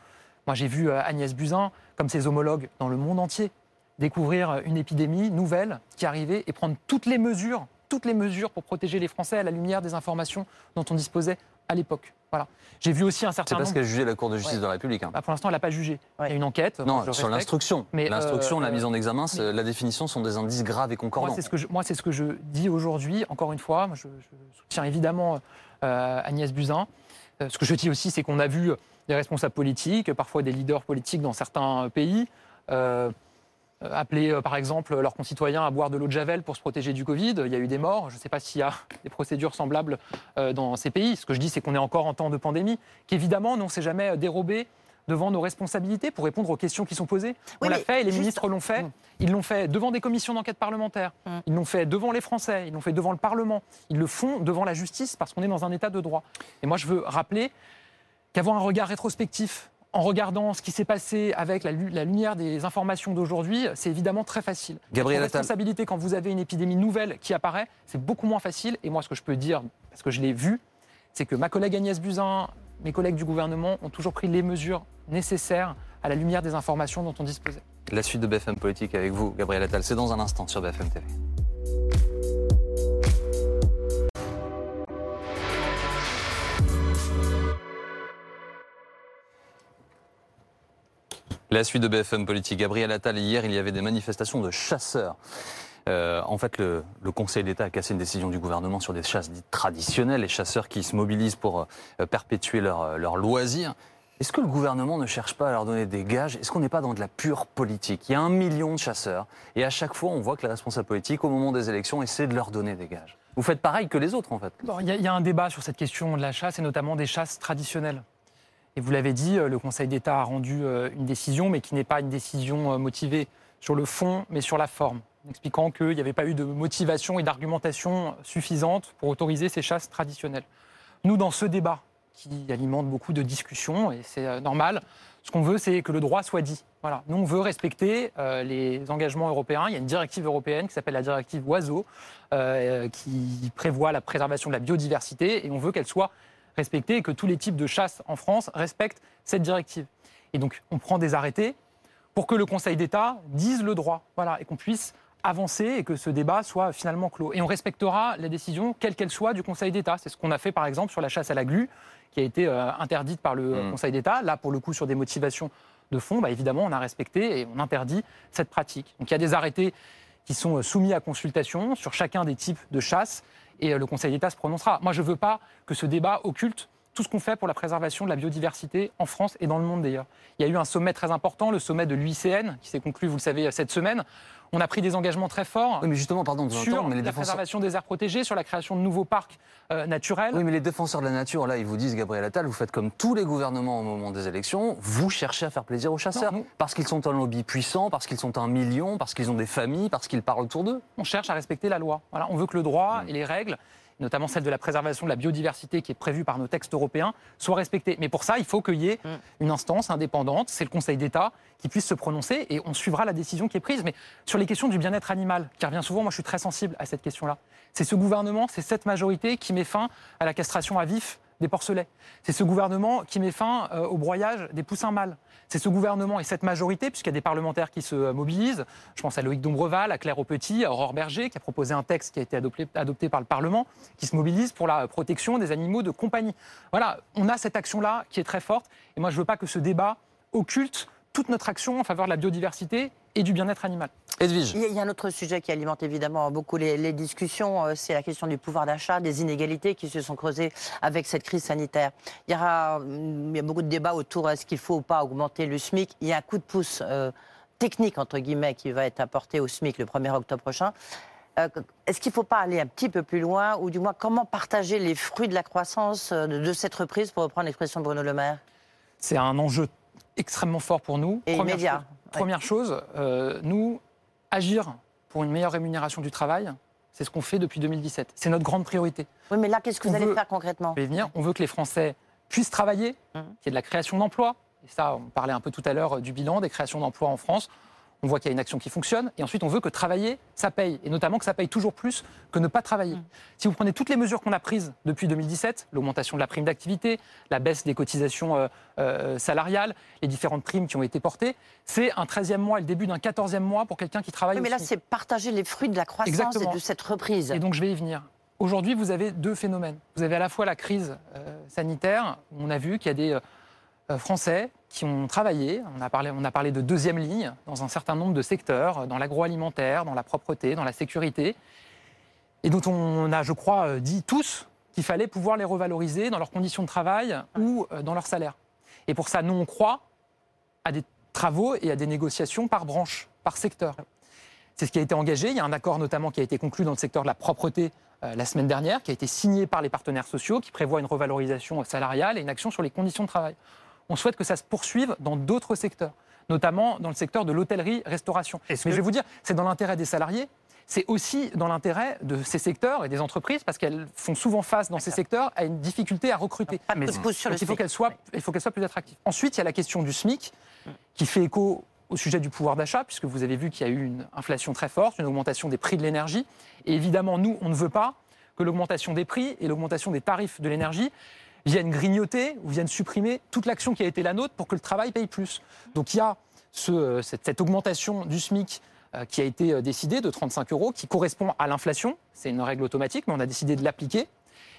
moi j'ai vu Agnès Buzyn, comme ses homologues dans le monde entier, découvrir une épidémie nouvelle qui arrivait et prendre toutes les mesures, toutes les mesures pour protéger les Français à la lumière des informations dont on disposait à l'époque. Voilà. J'ai vu aussi un C'est certain pas ce nombre. qu'a jugé la Cour de justice Ouais. de la République. hein. Bah, pour l'instant, elle n'a pas jugé. Il y a une enquête. Non, je sur l'instruction. Mais, L'instruction, euh, la mise en examen, c'est- mais- la définition sont des indices graves et concordants. Moi, c'est ce que je, moi, c'est ce que je dis aujourd'hui. Encore une fois, moi, je, je soutiens évidemment euh, Agnès Buzyn. Euh, ce que je dis aussi, c'est qu'on a vu des responsables politiques, parfois des leaders politiques dans certains pays, euh, euh, appeler euh, par exemple leurs concitoyens à boire de l'eau de javel pour se protéger du Covid. Il y a eu des morts. Je ne sais pas s'il y a des procédures semblables euh, dans ces pays. Ce que je dis, c'est qu'on est encore en temps de pandémie, qu'évidemment, on ne s'est jamais dérobé devant nos responsabilités pour répondre aux questions qui sont posées. On l'a fait et les juste- ministres l'ont fait. Mm. Ils l'ont fait devant des commissions d'enquête parlementaires. Mm. Ils l'ont fait devant les Français. Ils l'ont fait devant le Parlement. Ils le font devant la justice parce qu'on est dans un état de droit. Et moi, je veux rappeler qu'avoir un regard rétrospectif en regardant ce qui s'est passé avec la, lu- la lumière des informations d'aujourd'hui, c'est évidemment très facile. Gabriel La responsabilité quand vous avez une épidémie nouvelle qui apparaît, c'est beaucoup moins facile. Et moi, ce que je peux dire, parce que je l'ai vu, c'est que ma collègue Agnès Buzyn, mes collègues du gouvernement ont toujours pris les mesures nécessaires à la lumière des informations dont on disposait. La suite de BFM Politique avec vous, Gabriel Attal, c'est dans un instant sur BFM TV. La suite de BFM Politique. Gabriel Attal, hier, il y avait des manifestations de chasseurs. Euh, en fait, le, Conseil d'État a cassé une décision du gouvernement sur des chasses dites traditionnelles, les chasseurs qui se mobilisent pour euh, perpétuer leur, leur loisir. Est-ce que le gouvernement ne cherche pas à leur donner des gages? Est-ce qu'on n'est pas dans de la pure politique? Il y a un million de chasseurs et à chaque fois, on voit que les responsables politiques, au moment des élections, essaient de leur donner des gages. Vous faites pareil que les autres, en fait. Il y a un débat sur cette question de la chasse et notamment des chasses traditionnelles. Et vous l'avez dit, euh, le Conseil d'État a rendu euh, une décision, mais qui n'est pas une décision euh, motivée sur le fond, mais sur la forme, expliquant qu'il n'y avait pas eu de motivation et d'argumentation suffisante pour autoriser ces chasses traditionnelles. Nous, dans ce débat, qui alimente beaucoup de discussions, et c'est normal, ce qu'on veut, c'est que le droit soit dit. Voilà. Nous, on veut respecter les engagements européens. Il y a une directive européenne qui s'appelle la directive Oiseaux, qui prévoit la préservation de la biodiversité, et on veut qu'elle soit respectée et que tous les types de chasse en France respectent cette directive. Et donc, on prend des arrêtés pour que le Conseil d'État dise le droit, voilà, et qu'on puisse avancer et que ce débat soit finalement clos. Et on respectera la décision, quelle qu'elle soit, du Conseil d'État. C'est ce qu'on a fait, par exemple, sur la chasse à la glu, qui a été euh, interdite par le Mm. Conseil d'État. Là, pour le coup, sur des motivations de fond, bah, évidemment, on a respecté et on interdit cette pratique. Donc, il y a des arrêtés qui sont euh, soumis à consultation sur chacun des types de chasse et euh, le Conseil d'État se prononcera. Moi, je ne veux pas que ce débat occulte tout ce qu'on fait pour la préservation de la biodiversité en France et dans le monde d'ailleurs. Il y a eu un sommet très important, le sommet de l'UICN, qui s'est conclu, vous le savez, cette semaine. On a pris des engagements très forts Oui, mais justement, pardon sur entendre, mais les la défenseurs... préservation des aires protégées, sur la création de nouveaux parcs euh, naturels. Oui, mais les défenseurs de la nature, là, ils vous disent, Gabriel Attal, vous faites comme tous les gouvernements au moment des élections, vous cherchez à faire plaisir aux chasseurs. Non, nous- Parce qu'ils sont un lobby puissant, parce qu'ils sont un million, parce qu'ils ont des familles, parce qu'ils parlent autour d'eux. on cherche à respecter la loi. Voilà, on veut que le droit Mm. et les règles, notamment celle de la préservation de la biodiversité qui est prévue par nos textes européens, soient respectées. Mais pour ça, il faut qu'il y ait Mm. une instance indépendante, c'est le Conseil d'État, qui puisse se prononcer et on suivra la décision qui est prise. Mais sur les questions du bien-être animal, qui revient souvent, moi je suis très sensible à cette question-là. C'est ce gouvernement, c'est cette majorité qui met fin à la castration à vif des porcelets. C'est ce gouvernement qui met fin euh, au broyage des poussins mâles. C'est ce gouvernement et cette majorité, puisqu'il y a des parlementaires qui se euh, mobilisent. Je pense à Loïc Dombreval, à Claire Aupetit, à Aurore Berger, qui a proposé un texte qui a été adopté, adopté par le Parlement, qui se mobilise pour la protection des animaux de compagnie. Voilà, on a cette action-là qui est très forte. Et moi, je ne veux pas que ce débat occulte toute notre action en faveur de la biodiversité et du bien-être animal. Edwige, Il y a- il y a un autre sujet qui alimente évidemment beaucoup les, les discussions, euh, c'est la question du pouvoir d'achat, des inégalités qui se sont creusées avec cette crise sanitaire. Il y, aura, hum, il y a beaucoup de débats autour est-ce qu'il faut ou pas augmenter le SMIC? Il y a un coup de pouce euh, technique, entre guillemets, qui va être apporté au SMIC le 1er octobre prochain. Euh, Est-ce qu'il ne faut pas aller un petit peu plus loin, ou du moins comment partager les fruits de la croissance de, de cette reprise, pour reprendre l'expression de Bruno Le Maire? C'est un enjeu extrêmement fort pour nous. Et première immédiat, chose, ouais. première chose, euh, nous, agir pour une meilleure rémunération du travail, c'est ce qu'on fait depuis 2017. C'est notre grande priorité. Oui, mais là, qu'est-ce que vous allez faire concrètement venir. On veut que les Français puissent travailler, Mhm. qu'il y ait de la création d'emplois. Et ça, on parlait un peu tout à l'heure euh, du bilan des créations d'emplois en France. On voit qu'il y a une action qui fonctionne. Et ensuite, on veut que travailler, ça paye. Et notamment que ça paye toujours plus que ne pas travailler. Si vous prenez toutes les mesures qu'on a prises depuis 2017, l'augmentation de la prime d'activité, la baisse des cotisations euh, euh, salariales, les différentes primes qui ont été portées, c'est un 13e mois et le début d'un 14e mois pour quelqu'un qui travaille Oui, mais là, c'est partager les fruits de la croissance Exactement. et de cette reprise. Et donc je vais y venir. Aujourd'hui, vous avez deux phénomènes. Vous avez à la fois la crise euh, sanitaire, on a vu qu'il y a des Français qui ont travaillé. On a, parlé, de deuxième ligne dans un certain nombre de secteurs, dans l'agroalimentaire, dans la propreté, dans la sécurité, et dont on a, je crois, dit tous qu'il fallait pouvoir les revaloriser dans leurs conditions de travail ou dans leur salaire. Et pour ça, nous, on croit à des travaux et à des négociations par branche, par secteur. C'est ce qui a été engagé. Il y a un accord notamment qui a été conclu dans le secteur de la propreté euh, la semaine dernière, qui a été signé par les partenaires sociaux, qui prévoit une revalorisation salariale et une action sur les conditions de travail. On souhaite que ça se poursuive dans d'autres secteurs, notamment dans le secteur de l'hôtellerie-restauration. Mais je vais vous dire, c'est dans l'intérêt des salariés, c'est aussi dans l'intérêt de ces secteurs et des entreprises parce qu'elles font souvent face dans ces secteurs à une difficulté à recruter. Ah, mais il faut qu'elles soient, soient, plus attractives. Ensuite, il y a la question du SMIC qui fait écho au sujet du pouvoir d'achat, puisque vous avez vu qu'il y a eu une inflation très forte, une augmentation des prix de l'énergie. Et évidemment, nous, on ne veut pas que l'augmentation des prix et l'augmentation des tarifs de l'énergie viennent grignoter ou viennent supprimer toute l'action qui a été la nôtre pour que le travail paye plus. Donc il y a ce, cette, augmentation du SMIC euh, qui a été euh, décidée de 35 euros, qui correspond à l'inflation. C'est une règle automatique, mais on a décidé de l'appliquer.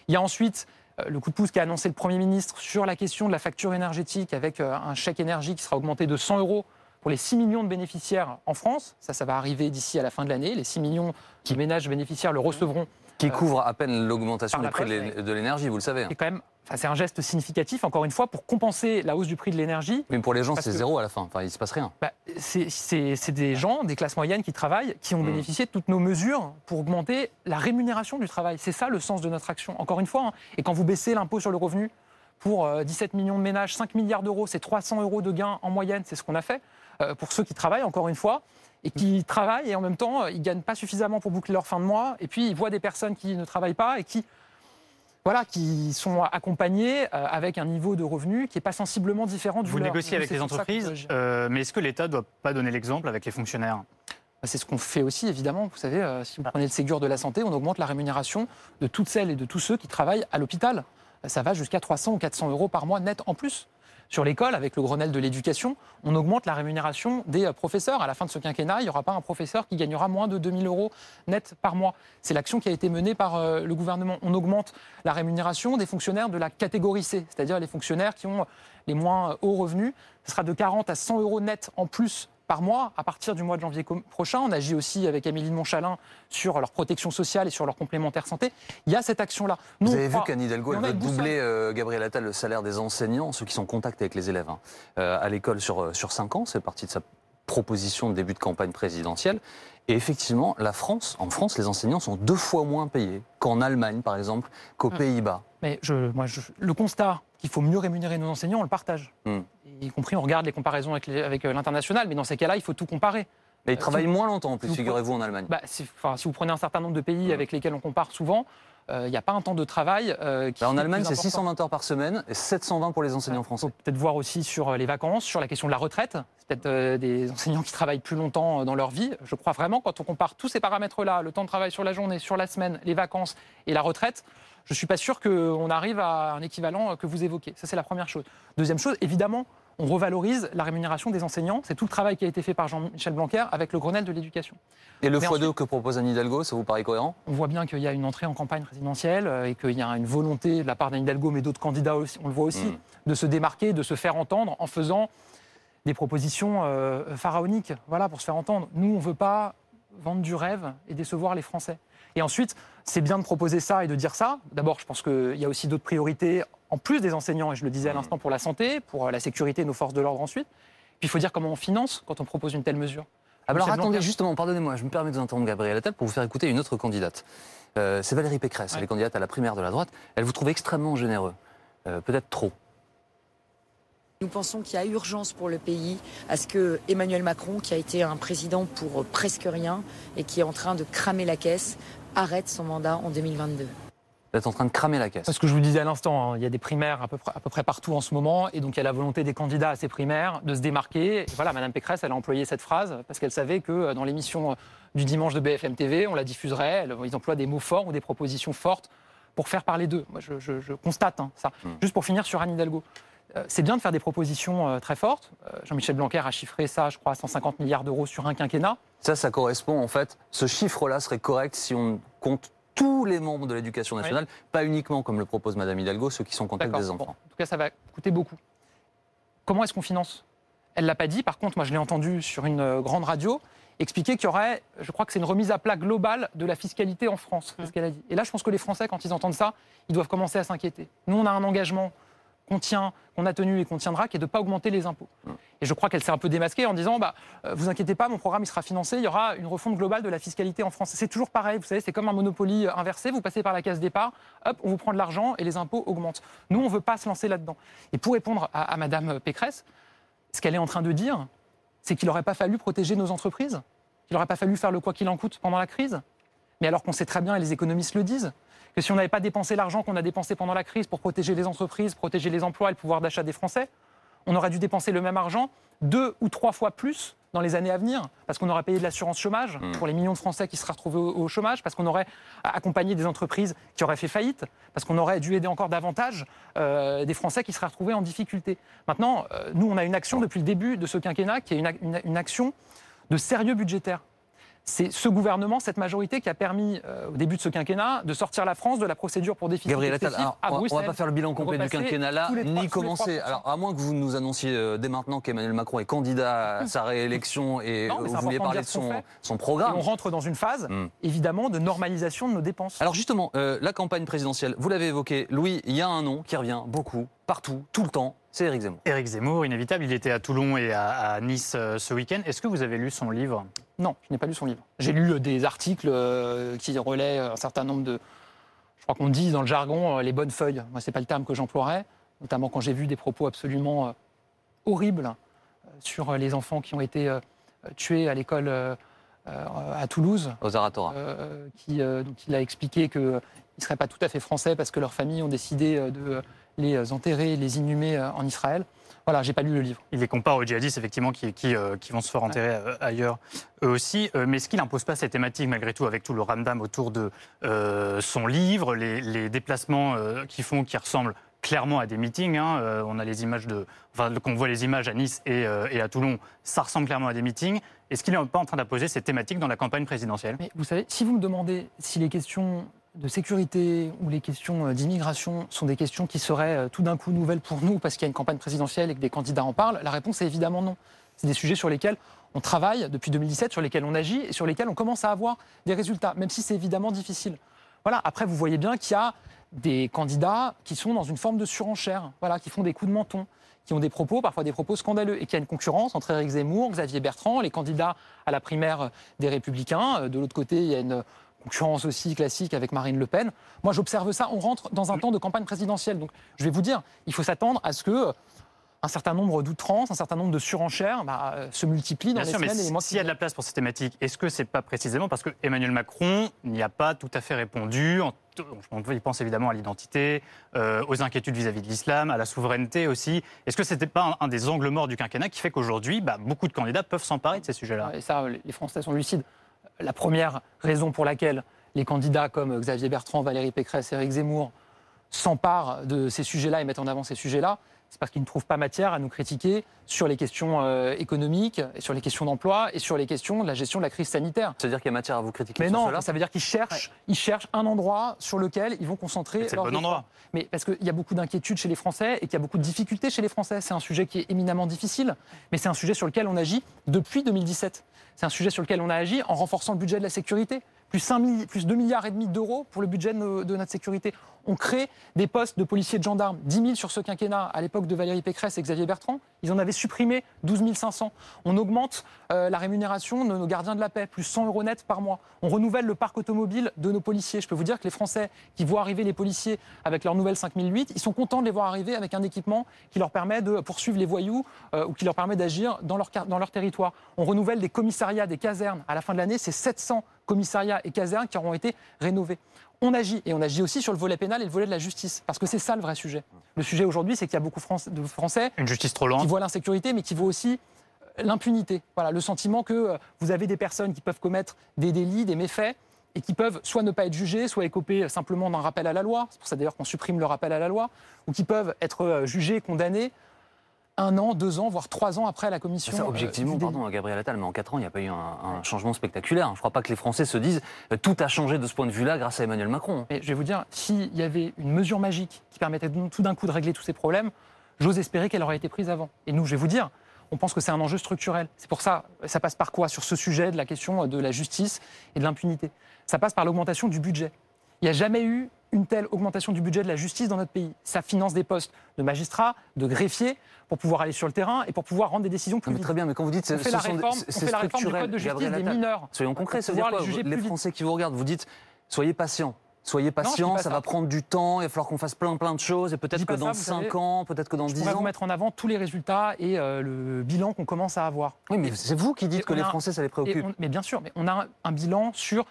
Il y a ensuite euh, le coup de pouce qu'a annoncé le Premier ministre sur la question de la facture énergétique avec un chèque énergie qui sera augmenté de 100 euros pour les 6 millions de bénéficiaires en France. Ça, ça va arriver d'ici à la fin de l'année. Les 6 millions de ménages bénéficiaires le recevront. Qui couvre à peine l'augmentation du prix de l'énergie, vous le savez. C'est quand même c'est un geste significatif, encore une fois, pour compenser la hausse du prix de l'énergie. Mais pour les gens, c'est zéro à la fin. Enfin, il ne se passe rien. Bah, c'est des gens, des classes moyennes qui travaillent, qui ont hmm. bénéficié de toutes nos mesures pour augmenter la rémunération du travail. C'est ça le sens de notre action. Encore une fois, hein. et quand vous baissez l'impôt sur le revenu pour 17 euh, millions de ménages, 5 milliards d'euros, c'est 300 euros de gains en moyenne, c'est ce qu'on a fait. Euh, pour ceux qui travaillent, encore une fois, et qui travaillent et en même temps, ils ne gagnent pas suffisamment pour boucler leur fin de mois, et puis ils voient des personnes qui ne travaillent pas et qui voilà, qui sont accompagnés euh, avec un niveau de revenu qui n'est pas sensiblement différent du Vous négociez avec les entreprises, euh, mais est-ce que l'État ne doit pas donner l'exemple avec les fonctionnaires? Bah, c'est ce qu'on fait aussi, évidemment. Vous savez, euh, si vous prenez le Ségur de la santé, on augmente la rémunération de toutes celles et de tous ceux qui travaillent à l'hôpital. Ça va jusqu'à 300 ou 400 euros par mois net en plus sur l'école, avec le Grenelle de l'éducation, on augmente la rémunération des euh, professeurs. À la fin de ce quinquennat, il n'y aura pas un professeur qui gagnera moins de 2000 euros net par mois. C'est l'action qui a été menée par euh, le gouvernement. On augmente la rémunération des fonctionnaires de la catégorie C, c'est-à-dire les fonctionnaires qui ont les moins hauts revenus. Ce sera de 40 à 100 euros net en plus par mois à partir du mois de janvier prochain. On agit aussi avec Amélie de Montchalin sur leur protection sociale et sur leur complémentaire santé. Il y a cette action-là. Vous avez vu qu'Anne Hidalgo, elle veut doubler, euh, Gabriel Attal, le salaire des enseignants, ceux qui sont en contact avec les élèves, hein, euh, à l'école sur, euh, sur 5 ans. C'est partie de sa proposition de début de campagne présidentielle. Et effectivement, la France, en France, les enseignants sont deux fois moins payés qu'en Allemagne, par exemple, qu'aux hum. Pays-Bas. Mais je, moi, le constat qu'il faut mieux rémunérer nos enseignants, on le partage. Hum. Y compris, on regarde les comparaisons avec, avec euh, l'international, mais dans ces cas-là, il faut tout comparer. Mais ils euh, travaillent moins longtemps, en plus, figurez-vous, en Allemagne. Bah, si, si, vous prenez un certain nombre de pays avec lesquels on compare souvent, il euh, n'y a pas un temps de travail euh, qui bah, En Allemagne, c'est 620 heures par semaine et 720 pour les enseignants français. peut-être voir aussi sur les vacances, sur la question de la retraite. C'est peut-être des enseignants qui travaillent plus longtemps dans leur vie. Je crois vraiment, quand on compare tous ces paramètres-là, le temps de travail sur la journée, sur la semaine, les vacances et la retraite, je ne suis pas sûr qu'on arrive à un équivalent que vous évoquez. Ça, c'est la première chose. Deuxième chose, évidemment, on revalorise la rémunération des enseignants. C'est tout le travail qui a été fait par Jean-Michel Blanquer avec le Grenelle de l'éducation. Et le x2 que propose Anne Hidalgo, ça vous paraît cohérent? On voit bien qu'il y a une entrée en campagne présidentielle euh, et qu'il y a une volonté de la part d'Anne Hidalgo, mais d'autres candidats aussi, on le voit aussi, hmm. de se démarquer, de se faire entendre en faisant des propositions euh, pharaoniques voilà, pour se faire entendre. Nous, on ne veut pas vendre du rêve et décevoir les Français. Et ensuite, c'est bien de proposer ça et de dire ça. D'abord, je pense qu'il y a aussi d'autres priorités, en plus des enseignants, et je le disais à mmh. l'instant, pour la santé, pour la sécurité de nos forces de l'ordre ensuite. Puis il faut dire comment on finance quand on propose une telle mesure. Ah, alors attendez, justement, pardonnez-moi, je me permets de vous interrompre, Gabriel Attal, pour vous faire écouter une autre candidate. Euh, c'est Valérie Pécresse, elle est candidate à la primaire de la droite. Elle vous trouve extrêmement généreux, euh, peut-être trop. Nous pensons qu'il y a urgence pour le pays à ce que Emmanuel Macron, qui a été un président pour presque rien et qui est en train de cramer la caisse, arrête son mandat en 2022 vous êtes en train de cramer la caisse. Ce que je vous disais à l'instant, hein, il y a des primaires à peu, près, à peu, près, partout en ce moment, et donc il y a la volonté des candidats à ces primaires de se démarquer. Et voilà, Madame Pécresse, elle a employé cette phrase parce qu'elle savait que euh, dans l'émission euh, du dimanche de BFM TV, on la diffuserait. Ils emploient des mots forts ou des propositions fortes pour faire parler d'eux. Moi, je, constate hein, ça. Hmm. Juste pour finir sur Anne Hidalgo. Euh, c'est bien de faire des propositions très fortes. Jean-Michel Blanquer a chiffré ça, je crois, à 150 milliards d'euros sur un quinquennat. Ça, ça correspond en fait. Ce chiffre-là serait correct si on compte tous les membres de l'éducation nationale, pas uniquement, comme le propose Madame Hidalgo, ceux qui sont en contact D'accord. des Bon, enfants. en tout cas, ça va coûter beaucoup. Comment est-ce qu'on finance? Elle l'a pas dit. Par contre, moi, je l'ai entendu sur une euh, grande radio expliquer qu'il y aurait, je crois que c'est une remise à plat globale de la fiscalité en France. C'est ce qu'elle a dit. Et là, je pense que les Français, quand ils entendent ça, ils doivent commencer à s'inquiéter. Nous, on a un engagement qu'on tient, qu'on a tenu et qu'on tiendra, qui est de ne pas augmenter les impôts. Et je crois qu'elle s'est un peu démasquée en disant, bah, euh, vous inquiétez pas, mon programme sera financé, il y aura une refonte globale de la fiscalité en France. C'est toujours pareil, vous savez, c'est comme un monopoly euh, inversé, vous passez par la case départ, hop, on vous prend de l'argent et les impôts augmentent. Nous, on ne veut pas se lancer là-dedans. Et pour répondre à, à Madame Pécresse, ce qu'elle est en train de dire, c'est qu'il n'aurait pas fallu protéger nos entreprises, qu'il n'aurait pas fallu faire le quoi qu'il en coûte pendant la crise. Mais alors qu'on sait très bien, et les économistes le disent, que si on n'avait pas dépensé l'argent qu'on a dépensé pendant la crise pour protéger les entreprises, protéger les emplois et le pouvoir d'achat des Français, on aurait dû dépenser le même argent deux ou trois fois plus dans les années à venir, parce qu'on aurait payé de l'assurance chômage pour les millions de Français qui seraient retrouvés au, au chômage, parce qu'on aurait accompagné des entreprises qui auraient fait faillite, parce qu'on aurait dû aider encore davantage euh, des Français qui seraient retrouvés en difficulté. Maintenant, euh, nous, on a une action depuis le début de ce quinquennat qui est une, une- une action de sérieux budgétaire. C'est ce gouvernement, cette majorité qui a permis, euh, au début de ce quinquennat, de sortir la France de la procédure pour déficit Gabriel Attal, excessif alors, à on on va pas faire le bilan complet du quinquennat trois- ni commencer. 3%. Alors, à moins que vous nous annonciez euh, dès maintenant qu'Emmanuel Macron est candidat à *laughs* sa réélection et Non, euh, vous vouliez parler de son, Et programme. on rentre dans une phase, Hmm. évidemment, de normalisation de nos dépenses. Alors justement, euh, la campagne présidentielle, vous l'avez évoqué, Louis, il y a un nom qui revient beaucoup, partout, tout le temps, c'est Éric Zemmour. Éric Zemmour, inévitable, il était à Toulon et à, à Nice euh, ce week-end. Est-ce que vous avez lu son livre? Non, je n'ai pas lu son livre. J'ai lu euh, des articles euh, qui relaient un certain nombre de. Je crois qu'on dit dans le jargon euh, les bonnes feuilles. Moi, c'est pas le terme que j'emploierais, notamment quand j'ai vu des propos absolument euh, horribles sur euh, les enfants qui ont été euh, tués à l'école euh, euh, à Toulouse. Aux Aratora. euh, qui, euh, donc il a expliqué qu'ils ne seraient pas tout à fait français parce que leurs familles ont décidé euh, de les enterrer, les inhumer euh, en Israël. Voilà, j'ai pas lu le livre. Il les compare aux djihadistes, effectivement, qui, qui, euh, qui vont se faire enterrer euh, ailleurs, eux aussi. Euh, mais est-ce qu'il n'impose pas ces thématiques, malgré tout, avec tout le ramdam autour de euh, son livre, les, les déplacements euh, qu'ils font qui ressemblent clairement à des meetings hein. Euh, On a les images de. Enfin, qu'on voit les images à Nice et, euh, et à Toulon, ça ressemble clairement à des meetings. Est-ce qu'il n'est pas en train d'imposer ces thématiques dans la campagne présidentielle? Mais vous savez, si vous me demandez si les questions de sécurité ou les questions euh, d'immigration sont des questions qui seraient euh, tout d'un coup nouvelles pour nous parce qu'il y a une campagne présidentielle et que des candidats en parlent, la réponse est évidemment non. C'est des sujets sur lesquels on travaille depuis 2017, sur lesquels on agit et sur lesquels on commence à avoir des résultats, même si c'est évidemment difficile. Voilà. Après, vous voyez bien qu'il y a des candidats qui sont dans une forme de surenchère, voilà, qui font des coups de menton, qui ont des propos, parfois des propos scandaleux, et qu'il y a une concurrence entre Éric Zemmour, Xavier Bertrand, les candidats à la primaire des Républicains. Euh, De l'autre côté, il y a une concurrence aussi classique avec Marine Le Pen. Moi, j'observe ça. On rentre dans un temps de campagne présidentielle. Donc, je vais vous dire, il faut s'attendre à ce que euh, un certain nombre d'outrances, un certain nombre de surenchères bah, euh, se multiplient dans Bien les sûr, mais semaines et les mois s'il y a de la place pour ces thématiques, est-ce que c'est pas précisément parce que Emmanuel Macron n'y a pas tout à fait répondu en- Il pense évidemment à l'identité, euh, aux inquiétudes vis-à-vis de l'islam, à la souveraineté aussi. Est-ce que c'était pas un, un des angles morts du quinquennat qui fait qu'aujourd'hui, bah, beaucoup de candidats peuvent s'emparer de ces sujets-là? Et ça, les Français sont lucides. La première raison pour laquelle les candidats comme Xavier Bertrand, Valérie Pécresse, Éric Zemmour s'emparent de ces sujets-là et mettent en avant ces sujets-là, c'est parce qu'ils ne trouvent pas matière à nous critiquer sur les questions euh, économiques, et sur les questions d'emploi et sur les questions de la gestion de la crise sanitaire. C'est-à-dire qu'il y a matière à vous critiquer Mais sur non, cela ça veut dire qu'ils cherchent, ils cherchent un endroit sur lequel ils vont concentrer. C'est le leurs bon efforts. endroit. Mais parce qu'il y a beaucoup d'inquiétudes chez les Français et qu'il y a beaucoup de difficultés chez les Français. C'est un sujet qui est éminemment difficile, mais c'est un sujet sur lequel on agit depuis 2017. C'est un sujet sur lequel on a agi en renforçant le budget de la sécurité. Plus, 5 milli- plus 2 milliards et demi d'euros pour le budget de notre sécurité. On crée des postes de policiers de gendarmes, 10 000 sur ce quinquennat à l'époque de Valérie Pécresse et Xavier Bertrand. Ils en avaient supprimé 12 500. On augmente euh, la rémunération de nos gardiens de la paix, plus 100 euros net par mois. On renouvelle le parc automobile de nos policiers. Je peux vous dire que les Français qui voient arriver les policiers avec leur nouvelle 5008, ils sont contents de les voir arriver avec un équipement qui leur permet de poursuivre les voyous euh, ou qui leur permet d'agir dans leur, dans leur territoire. On renouvelle des commissariats, des casernes. À la fin de l'année, c'est 700 commissariats et casernes qui auront été rénovés. On agit, et on agit aussi sur le volet pénal et le volet de la justice, parce que c'est ça le vrai sujet. Le sujet aujourd'hui, c'est qu'il y a beaucoup de Français Une justice trop qui lente voient l'insécurité, mais qui voient aussi euh, l'impunité. Voilà, le sentiment que euh, vous avez des personnes qui peuvent commettre des délits, des méfaits, et qui peuvent soit ne pas être jugées, soit écoper simplement d'un rappel à la loi. C'est pour ça d'ailleurs qu'on supprime le rappel à la loi, ou qui peuvent être euh, jugés, condamnés un an, deux ans, voire trois ans après la commission. Ça, euh, objectivement, délit. pardon, Gabriel Attal, mais en 4 ans, il n'y a pas eu un, un changement spectaculaire. Je ne crois pas que les Français se disent euh, tout a changé de ce point de vue-là grâce à Emmanuel Macron. Mais je vais vous dire, s'il y avait une mesure magique qui permettait de- tout d'un coup de régler tous ces problèmes, j'ose espérer qu'elle aurait été prise avant. Et nous, je vais vous dire, on pense que c'est un enjeu structurel. C'est pour ça, ça passe par quoi? Sur ce sujet de la question de la justice et de l'impunité. Ça passe par l'augmentation du budget. Il n'y a jamais eu une telle augmentation du budget de la justice dans notre pays. Ça finance des postes de magistrats, de greffiers, pour pouvoir aller sur le terrain et pour pouvoir rendre des décisions plus vite. très bien, mais quand vous dites On ce fait la sont réforme, c'est- on c'est fait la réforme du structurel, code de justice des mineurs. Soyons concrets, ça veut dire quoi les. Français qui vous regardent, vous dites soyez patients. Soyez patients, ça, ça. va prendre du temps, il va falloir qu'on fasse plein plein de choses, et peut-être que dans ça, vous 5 savez. ans, peut-être que dans Je 10 pourrais ans. vous mettre en avant tous les résultats et euh, le bilan qu'on commence à avoir. Oui, mais c'est vous qui dites Et que on les Français, ça les préoccupe. on- mais bien sûr, mais on a un, un bilan sur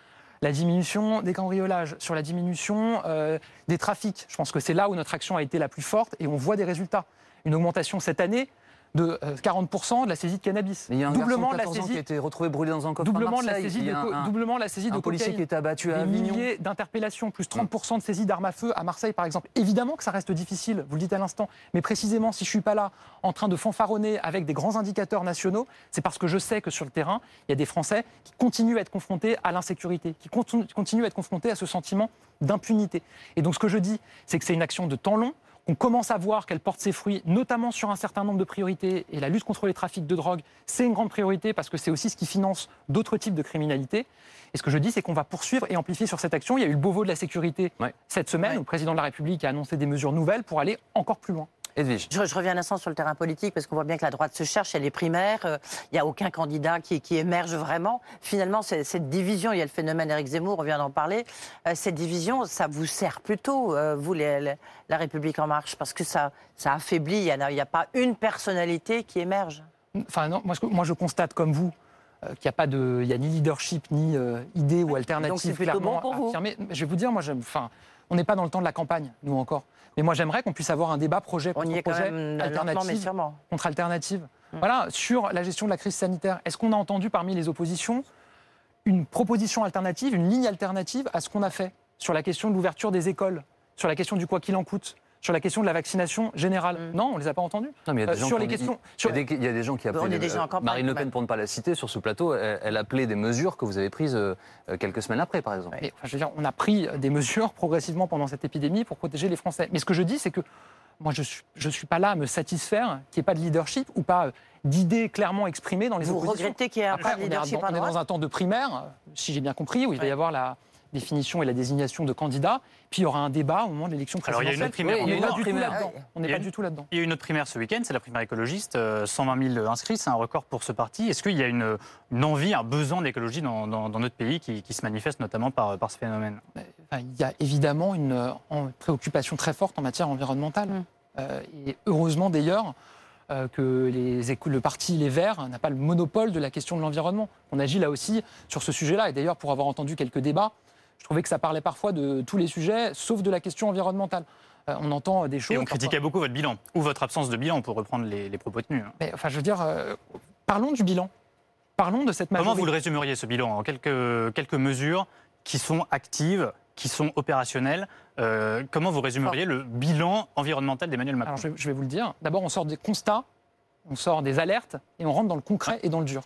la diminution des cambriolages, sur la diminution euh, des trafics. Je pense que c'est là où notre action a été la plus forte et on voit des résultats. Une augmentation cette année de euh, 40% de la saisie de cannabis. Mais il y a un doublement de de la 14 ans qui a saisie, été retrouvé brûlé dans un coffre à doublement de la saisie de, un, doublement la saisie un de policier cocaïne. qui abattu à Des milliers d'interpellations, plus 30% de saisies d'armes à feu à Marseille, par exemple. Évidemment que ça reste difficile, vous le dites à l'instant, mais précisément, si je suis pas là en train de fanfaronner avec des grands indicateurs nationaux, c'est parce que je sais que sur le terrain, il y a des Français qui continuent à être confrontés à l'insécurité, qui continu- continuent à être confrontés à ce sentiment d'impunité. Et donc, ce que je dis, c'est que c'est une action de temps long. On commence à voir qu'elle porte ses fruits, notamment sur un certain nombre de priorités. Et la lutte contre les trafics de drogue, c'est une grande priorité parce que c'est aussi ce qui finance d'autres types de criminalité. Et ce que je dis, c'est qu'on va poursuivre et amplifier sur cette action. Il y a eu le Beauvau de la sécurité Ouais. cette semaine, Ouais. où le président de la République a annoncé des mesures nouvelles pour aller encore plus loin. Edwige. Je, je reviens un instant sur le terrain politique parce qu'on voit bien que la droite se cherche, a les primaires, euh, il n'y a aucun candidat qui, qui émerge vraiment. Finalement, c'est- cette division, il y a le phénomène Éric Zemmour, on vient d'en parler, euh, cette division, ça vous sert plutôt, euh, vous, les- les- la République En Marche, parce que ça, ça affaiblit, il n'y a, pas une personnalité qui émerge. Enfin, non, moi, je constate comme vous qu'il n'y a pas de, il y a ni leadership ni euh, idée ou alternative c'est plutôt clairement bon pour vous. affirmée. Je vais vous dire, moi, j'aime- enfin, on n'est pas dans le temps de la campagne, nous encore. Mais moi, j'aimerais qu'on puisse avoir un débat projet On contre y quand projet, mais alternative contre alternative. Mm. Voilà, sur la gestion de la crise sanitaire. Est-ce qu'on a entendu parmi les oppositions une proposition alternative, une ligne alternative à ce qu'on a fait sur la question de l'ouverture des écoles, sur la question du quoi qu'il en coûte, sur la question de la vaccination générale Mm. Non, on ne les a pas entendus. Non, mais il y a des Euh, gens sur qui les questions. Il y, sur- a des, il y a des gens qui en campagne, Marine Le Pen, pour ne pas la citer, sur ce plateau, elle, elle appelait des mesures que vous avez prises euh, euh, quelques semaines après, par exemple. Mais, enfin, je veux dire, on a pris des mesures progressivement pendant cette épidémie pour protéger les Français. Mais ce que je dis, c'est que moi, je ne suis, je suis pas là à me satisfaire qu'il n'y ait pas de leadership ou pas euh, d'idées clairement exprimées dans les Vous oppositions. regrettez qu'il n'y ait Après, pas de on est, dans, à on est droite dans un temps de primaire, euh, si j'ai bien compris, où il va y avoir la définition et la désignation de candidats, puis il y aura un débat au moment de l'élection Alors, il y a présidentielle. une autre primaire Oui, on n'est pas du tout là-dedans. Il y a une- autre primaire ce week-end, c'est la primaire écologiste, euh, 120 000 inscrits, c'est un record pour ce parti. Est-ce qu'il y a une, une envie, un besoin d'écologie dans, dans- dans notre pays qui, qui se manifeste notamment par, par ce phénomène? Enfin, il y a évidemment une euh, préoccupation très forte en matière environnementale. Mm. Euh, et heureusement d'ailleurs euh, que les, le parti Les Verts n'a pas le monopole de la question de l'environnement. On agit là aussi sur ce sujet-là. Et d'ailleurs, pour avoir entendu quelques débats, je trouvais que ça parlait parfois de tous les sujets, sauf de la question environnementale. Euh, on entend des choses. Et on parfois- critiquait beaucoup votre bilan, ou votre absence de bilan, pour reprendre les, les propos tenus. hein. Mais, enfin, je veux dire, euh, parlons du bilan. Parlons de cette majorité. Comment vous le résumeriez ce bilan en quelques, quelques mesures qui sont actives, qui sont opérationnelles Euh, Comment vous résumeriez le bilan environnemental d'Emmanuel Macron? Alors, je, je vais vous le dire. D'abord, on sort des constats, on sort des alertes et on rentre dans le concret et dans le dur.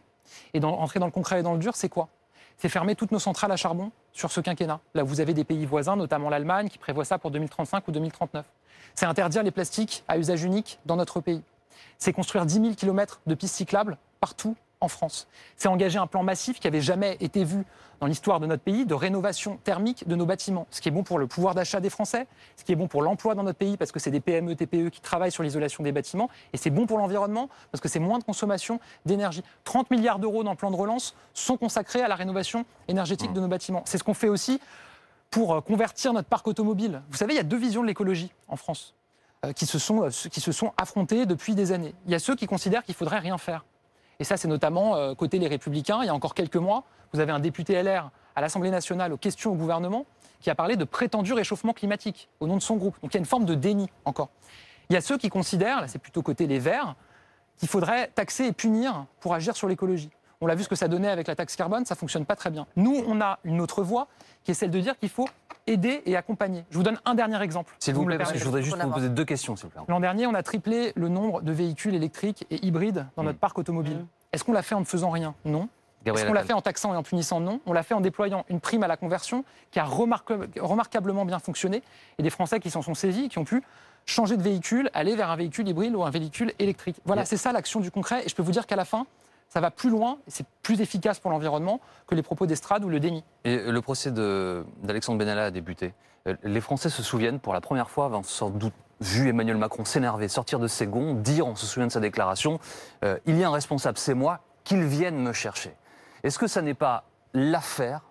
Et dans, rentrer dans le concret et dans le dur, c'est quoi? C'est fermer toutes nos centrales à charbon sur ce quinquennat. Là, vous avez des pays voisins, notamment l'Allemagne, qui prévoit ça pour 2035 ou 2039. C'est interdire les plastiques à usage unique dans notre pays. C'est construire 10 000 km de pistes cyclables partout en France. C'est engager un plan massif qui n'avait jamais été vu dans l'histoire de notre pays de rénovation thermique de nos bâtiments. Ce qui est bon pour le pouvoir d'achat des Français, ce qui est bon pour l'emploi dans notre pays parce que c'est des PME, TPE qui travaillent sur l'isolation des bâtiments, et c'est bon pour l'environnement parce que c'est moins de consommation d'énergie. 30 milliards d'euros dans le plan de relance sont consacrés à la rénovation énergétique de nos bâtiments. C'est ce qu'on fait aussi pour euh, convertir notre parc automobile. Vous savez, il y a deux visions de l'écologie en France euh, qui, se sont, euh, qui se sont affrontées depuis des années. Il y a ceux qui considèrent qu'il faudrait rien faire. Et ça, c'est notamment euh, côté les Républicains. Il y a encore quelques mois, vous avez un député LR à l'Assemblée nationale aux questions au gouvernement qui a parlé de prétendu réchauffement climatique au nom de son groupe. Donc il y a une forme de déni encore. Il y a ceux qui considèrent, là c'est plutôt côté les Verts, qu'il faudrait taxer et punir pour agir sur l'écologie. On l'a vu ce que ça donnait avec la taxe carbone, ça fonctionne pas très bien. Nous, on a une autre voie qui est celle de dire qu'il faut aider et accompagner. Je vous donne un dernier exemple. S'il vous plaît, parce que permettez. je voudrais juste vous poser deux questions, s'il vous plaît. L'an dernier, on a triplé le nombre de véhicules électriques et hybrides dans notre Mm. parc automobile. Est-ce qu'on l'a fait en ne faisant rien? Non. Est-ce qu'on l'a fait en taxant et en punissant? Non. On l'a fait en déployant une prime à la conversion qui a remarque- remarquablement bien fonctionné et des Français qui s'en sont saisis, qui ont pu changer de véhicule, aller vers un véhicule hybride ou un véhicule électrique. Voilà, Yeah. c'est ça l'action du concret. Et je peux vous dire qu'à la fin, ça va plus loin et c'est plus efficace pour l'environnement que les propos d'estrade ou le déni. Et le procès d'Alexandre Benalla a débuté. Euh, Les Français se souviennent, pour la première fois, avant sans doute vu Emmanuel Macron s'énerver, sortir de ses gonds, dire, on se souvient de sa déclaration, euh, il y a un responsable, c'est moi, qu'il vienne me chercher. Est-ce que ça n'est pas l'affaire,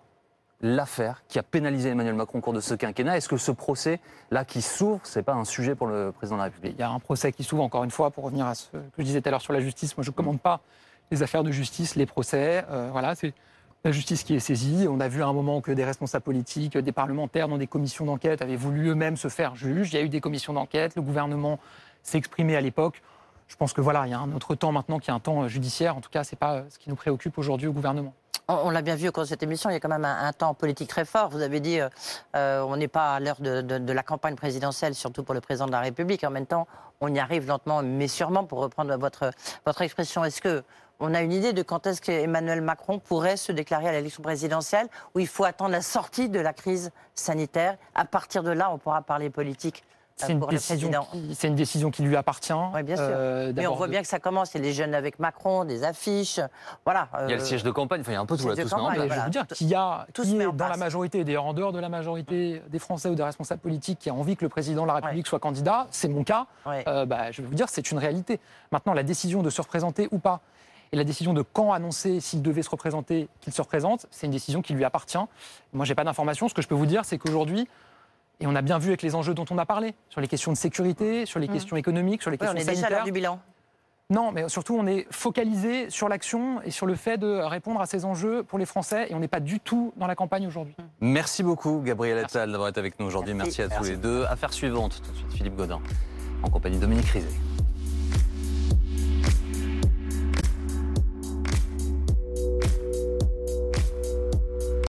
l'affaire qui a pénalisé Emmanuel Macron au cours de ce quinquennat? Est-ce que ce procès-là qui s'ouvre, c'est pas un sujet pour le président de la République? Il y a un procès qui s'ouvre, encore une fois, pour revenir à ce que je disais tout à l'heure sur la justice. Moi, je ne commande pas les affaires de justice, les procès. euh, voilà, c'est la justice qui est saisie. On a vu à un moment que des responsables politiques, des parlementaires dans des commissions d'enquête avaient voulu eux-mêmes se faire juge. Il y a eu des commissions d'enquête. Le gouvernement s'est exprimé à l'époque. Je pense que voilà, il y a un autre temps maintenant qui est un temps euh, judiciaire. En tout cas, c'est pas euh, ce qui nous préoccupe aujourd'hui au gouvernement. On, l'a bien vu au cours de cette émission, il y a quand même un, temps politique très fort. Vous avez dit, on n'est pas à l'heure de, de- de la campagne présidentielle, surtout pour le président de la République. En même temps, on y arrive lentement, mais sûrement, pour reprendre votre, expression. Est-ce que on a une idée de quand est-ce qu'Emmanuel Macron pourrait se déclarer à l'élection présidentielle, où il faut attendre la sortie de la crise sanitaire? À partir de là, on pourra parler politique C'est une, décision qui- c'est une décision qui lui appartient. Oui, bien sûr. Euh, Mais on voit de- bien que ça commence. Il y a les jeunes avec Macron, des affiches. Voilà. Il y a le euh, siège de campagne, enfin, il y a un peu tout là, tout se met en campagne. Mais je vais voilà. vous dire qu'il y a, tout qui est dans la majorité, d'ailleurs en dehors de la majorité des Français ou des responsables politiques qui a envie que le président de la République soit candidat, c'est mon cas, ouais. euh, bah, je vais vous dire, c'est une réalité. Maintenant, la décision de se représenter ou pas, et la décision de quand annoncer s'il devait se représenter, qu'il se représente, c'est une décision qui lui appartient. Moi, j'ai pas d'informations. Ce que je peux vous dire, c'est qu'aujourd'hui, et on a bien vu avec les enjeux dont on a parlé, sur les questions de sécurité, sur les Mhm. questions économiques, sur les Oui, on questions est déjà à sanitaires. du bilan. Non, mais surtout, on est focalisé sur l'action et sur le fait de répondre à ces enjeux pour les Français, et on n'est pas du tout dans la campagne aujourd'hui. Merci beaucoup, Gabriel Attal, d'avoir été avec nous aujourd'hui. Merci, Merci. à tous les deux. Affaire suivante, tout de suite, Philippe Godin, en compagnie de Dominique Rizet.